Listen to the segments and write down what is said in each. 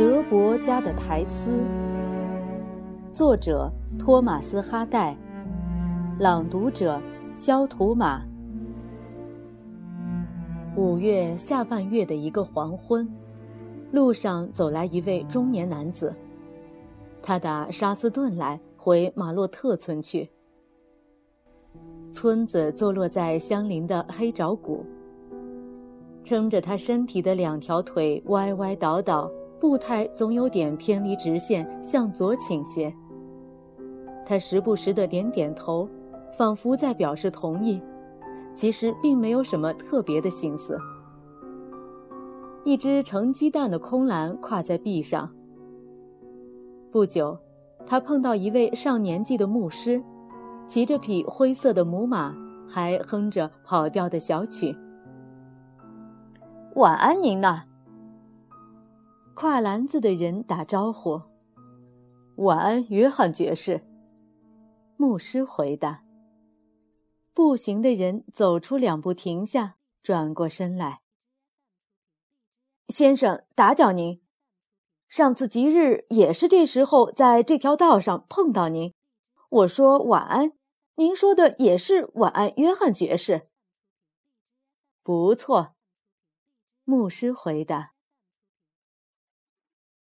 德伯家的苔丝，作者托马斯·哈代，朗读者肖图马。五月下半月的一个黄昏，路上走来一位中年男子，他打沙斯顿来回马洛特村去。村子坐落在相邻的黑沼谷。撑着他身体的两条腿歪歪倒倒，步态总有点偏离直线，向左倾斜。他时不时的点点头，仿佛在表示同意，其实并没有什么特别的心思。一只盛鸡蛋的空篮跨在壁上。不久，他碰到一位上年纪的牧师，骑着匹灰色的母马，还哼着跑调的小曲。晚安，您呢？挎篮子的人打招呼。晚安，约翰爵士。牧师回答。步行的人走出两步，停下，转过身来。先生，打搅您。上次吉日也是这时候在这条道上碰到您。我说晚安，您说的也是晚安，约翰爵士。不错。牧师回答：“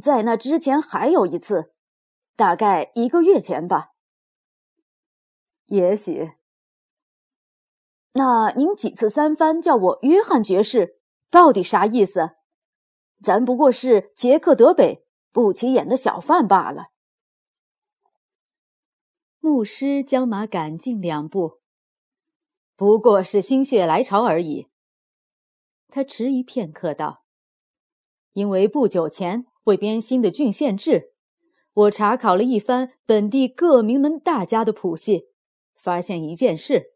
在那之前还有一次，大概一个月前吧。也许。那您几次三番叫我约翰爵士，到底啥意思？咱不过是杰克德北不起眼的小贩罢了。”牧师将马赶进两步，不过是心血来潮而已。他迟疑片刻道：“因为不久前会编新的郡县制，我查考了一番本地各名门大家的谱系，发现一件事。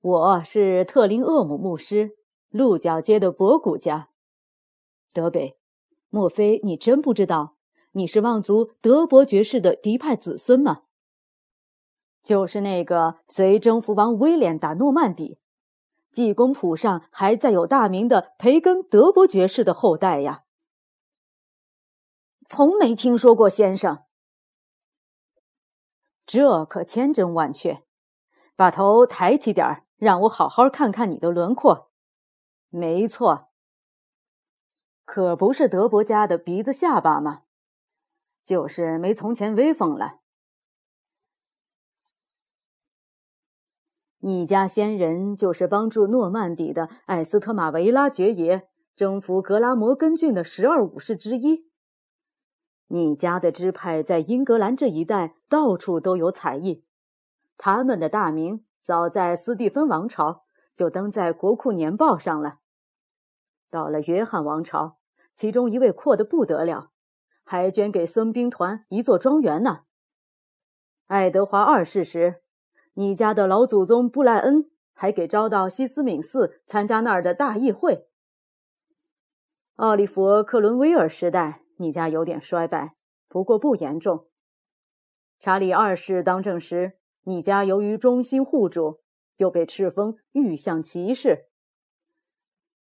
我是特林厄姆牧师，鹿角街的博古家。德北，莫非你真不知道你是望族德伯爵士的嫡派子孙吗？就是那个随征服王威廉打诺曼底。”济公谱上还载有大名的培根德伯爵士的后代呀，从没听说过，先生。这可千真万确，把头抬起点儿，让我好好看看你的轮廓。没错，可不是德伯家的鼻子下巴吗？就是没从前威风了。你家先人就是帮助诺曼底的艾斯特马维拉爵爷征服格拉摩根郡的十二武士之一。你家的支派在英格兰这一带到处都有才艺，他们的大名早在斯蒂芬王朝就登在国库年报上了。到了约翰王朝，其中一位阔得不得了，还捐给孙兵团一座庄园呢。爱德华二世时。你家的老祖宗布莱恩还给招到西斯敏寺参加那儿的大议会。奥利弗·克伦威尔时代，你家有点衰败，不过不严重。查理二世当政时，你家由于忠心护主，又被敕封御相骑士。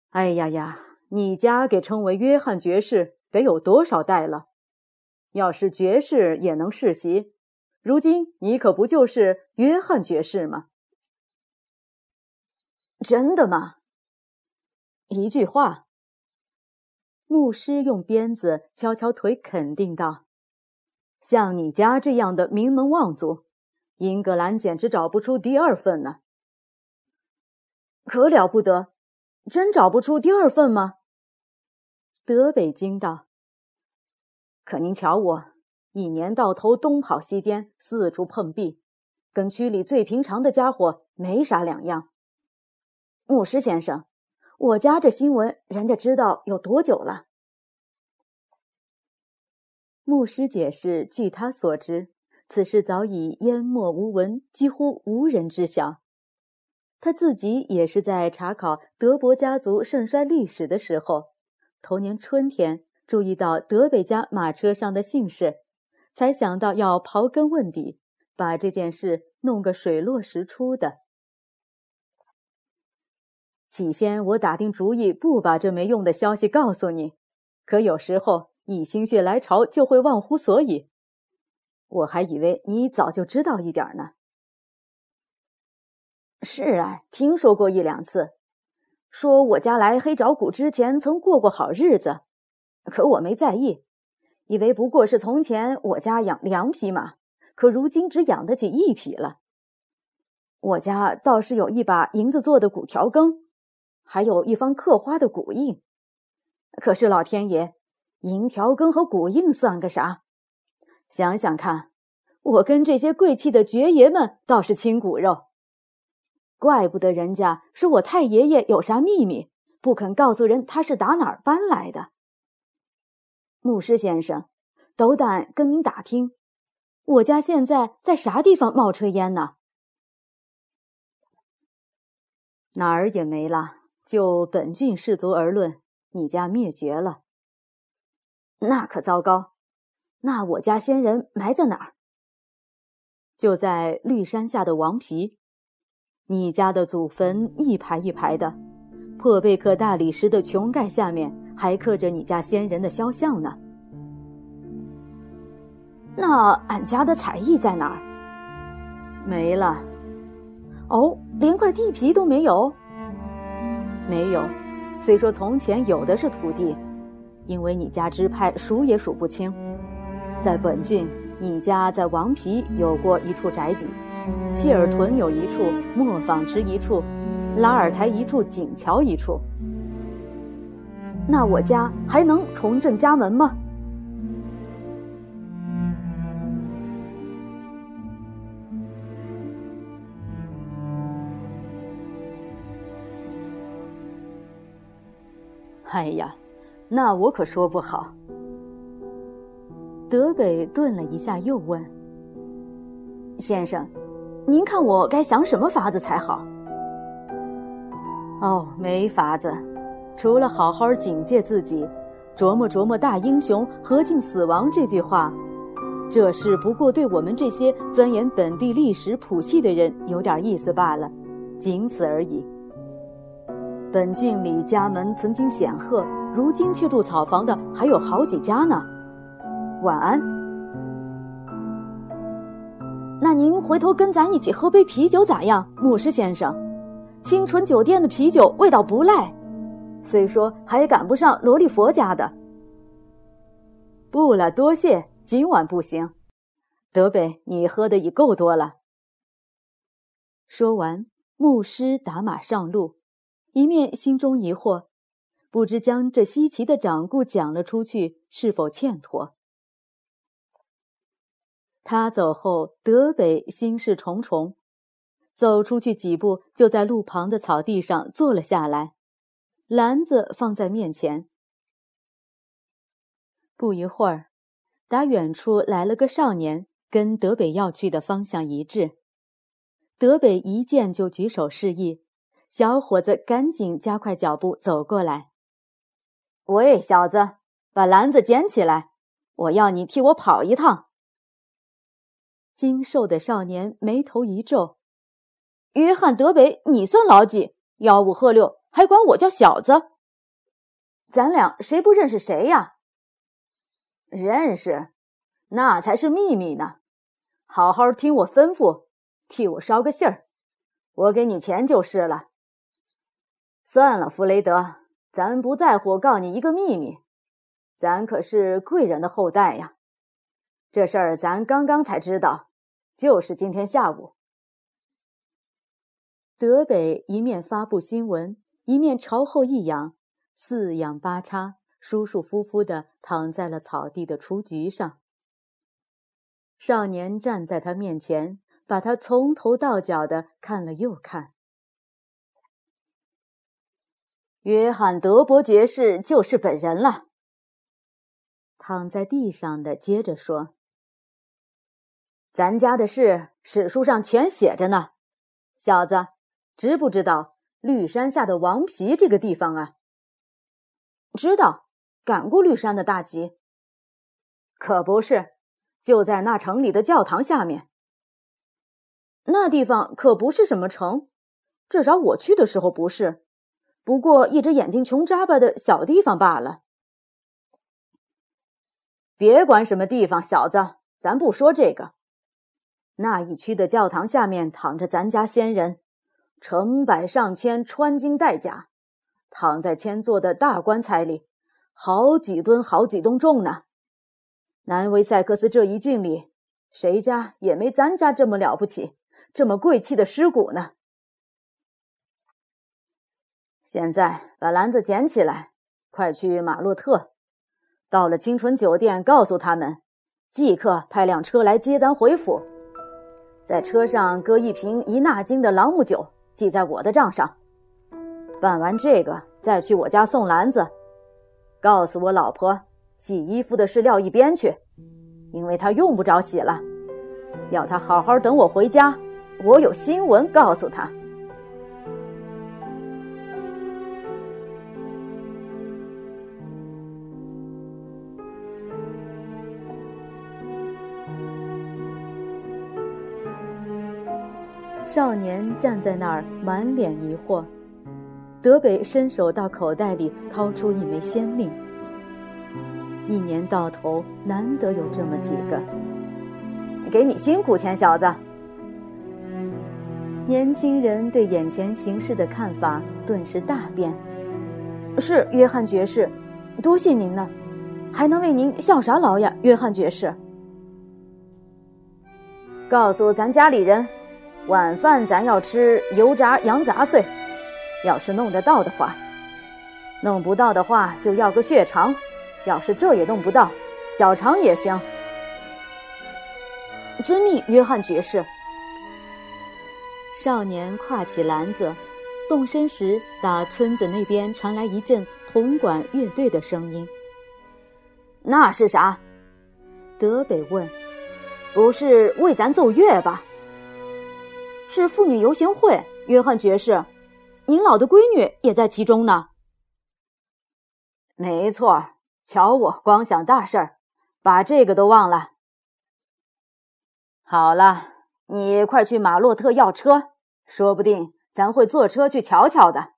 哎呀呀，你家给称为约翰爵士，得有多少代了？要是爵士也能世袭。如今你可不就是约翰爵士吗？真的吗？一句话。牧师用鞭子敲敲腿，肯定道：“像你家这样的名门望族，英格兰简直找不出第二份呢。可了不得，真找不出第二份吗？”德北惊道：“可您瞧我。”一年到头东跑西颠，四处碰壁，跟区里最平常的家伙没啥两样。牧师先生，我家这新闻人家知道有多久了？牧师解释，据他所知，此事早已淹没无闻，几乎无人知晓。他自己也是在查考德伯家族盛衰历史的时候，头年春天注意到德北家马车上的姓氏。才想到要刨根问底，把这件事弄个水落石出的。起先我打定主意不把这没用的消息告诉你，可有时候一心血来潮就会忘乎所以。我还以为你早就知道一点呢。是啊，听说过一两次，说我家来黑沼谷之前曾过过好日子，可我没在意，以为不过是从前我家养两匹马，可如今只养得起一匹了。我家倒是有一把银子做的古条羹，还有一方刻花的古印。可是老天爷，银条羹和古印算个啥？想想看，我跟这些贵气的爵爷们倒是亲骨肉。怪不得人家说我太爷爷有啥秘密，不肯告诉人他是打哪儿搬来的。牧师先生，斗胆跟您打听，我家现在在啥地方冒炊烟呢？哪儿也没了。就本郡士族而论，你家灭绝了。那可糟糕。那我家先人埋在哪儿？就在绿山下的王皮。你家的祖坟一排一排的，破贝克大理石的穹盖下面还刻着你家先人的肖像呢。那俺家的彩艺在哪儿？没了。哦，连块地皮都没有。没有。虽说从前有的是土地，因为你家支派数也数不清。在本郡，你家在王皮有过一处宅邸。谢尔屯有一处，磨坊池一处，拉尔台一处，景桥一处。那我家还能重振家门吗？哎呀，那我可说不好。德北顿了一下，又问：“先生。”您看我该想什么法子才好？哦，没法子，除了好好警戒自己，琢磨琢磨“大英雄何进死亡”这句话，这事不过对我们这些钻研本地历史谱系的人有点意思罢了，仅此而已。本郡里家门曾经显赫，如今却住草房的还有好几家呢。晚安。那您回头跟咱一起喝杯啤酒咋样，牧师先生？清纯酒店的啤酒味道不赖，虽说还赶不上罗利佛家的。不了，多谢，今晚不行。德北，你喝的已够多了。说完，牧师打马上路，一面心中疑惑，不知将这稀奇的掌故讲了出去是否欠妥。他走后，德北心事重重，走出去几步，就在路旁的草地上坐了下来，篮子放在面前。不一会儿，打远处来了个少年，跟德北要去的方向一致。德北一见就举手示意，小伙子赶紧加快脚步走过来。喂，小子，把篮子捡起来，我要你替我跑一趟。精瘦的少年眉头一皱：“约翰·德北，你算老几？吆五喝六，还管我叫小子？咱俩谁不认识谁呀？”“认识，那才是秘密呢。好好听我吩咐，替我捎个信儿，我给你钱就是了。”“算了，弗雷德，咱不在乎告你一个秘密，咱可是贵人的后代呀。这事儿咱刚刚才知道。”就是今天下午，德北一面发布新闻，一面朝后一仰，四仰八叉，舒舒服服地躺在了草地的雏菊上。少年站在他面前，把他从头到脚的看了又看。约翰·德伯爵士就是本人了。躺在地上的接着说。咱家的事，史书上全写着呢。小子，知不知道绿山下的王皮这个地方啊？知道，赶过绿山的大集。可不是，就在那城里的教堂下面。那地方可不是什么城，至少我去的时候不是。不过一只眼睛穷扎巴的小地方罢了。别管什么地方，小子，咱不说这个。那一区的教堂下面躺着咱家先人，成百上千穿金戴甲，躺在千座的大棺材里，好几吨、好几吨重呢。南威塞克斯这一郡里，谁家也没咱家这么了不起、这么贵气的尸骨呢。现在把篮子捡起来，快去马洛特。到了清纯酒店，告诉他们，即刻派辆车来接咱回府。在车上搁一瓶一纳金的朗姆酒，记在我的账上。办完这个，再去我家送篮子。告诉我老婆，洗衣服的事撂一边去，因为她用不着洗了。要她好好等我回家，我有新闻告诉她。少年站在那儿，满脸疑惑。德北伸手到口袋里掏出一枚仙令。一年到头难得有这么几个，给你辛苦钱，小子。年轻人对眼前形势的看法顿时大变。是约翰爵士，多谢您呢，还能为您效啥劳呀，约翰爵士？告诉咱家里人。晚饭咱要吃油炸羊杂碎，要是弄得到的话，弄不到的话就要个血肠，要是这也弄不到，小肠也行。遵命，约翰爵士。少年挎起篮子，动身时，打村子那边传来一阵铜管乐队的声音。那是啥？德北问。不是为咱奏乐吧？是妇女游行会，约翰爵士，您老的闺女也在其中呢。没错，瞧我光想大事儿，把这个都忘了。好了，你快去马洛特要车，说不定咱会坐车去瞧瞧的。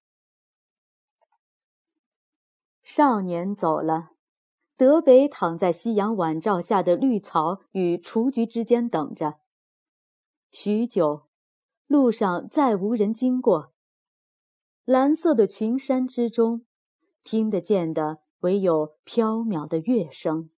少年走了，德北躺在夕阳晚照下的绿草与雏菊之间等着，许久。路上再无人经过。蓝色的群山之中，听得见的唯有飘渺的乐声。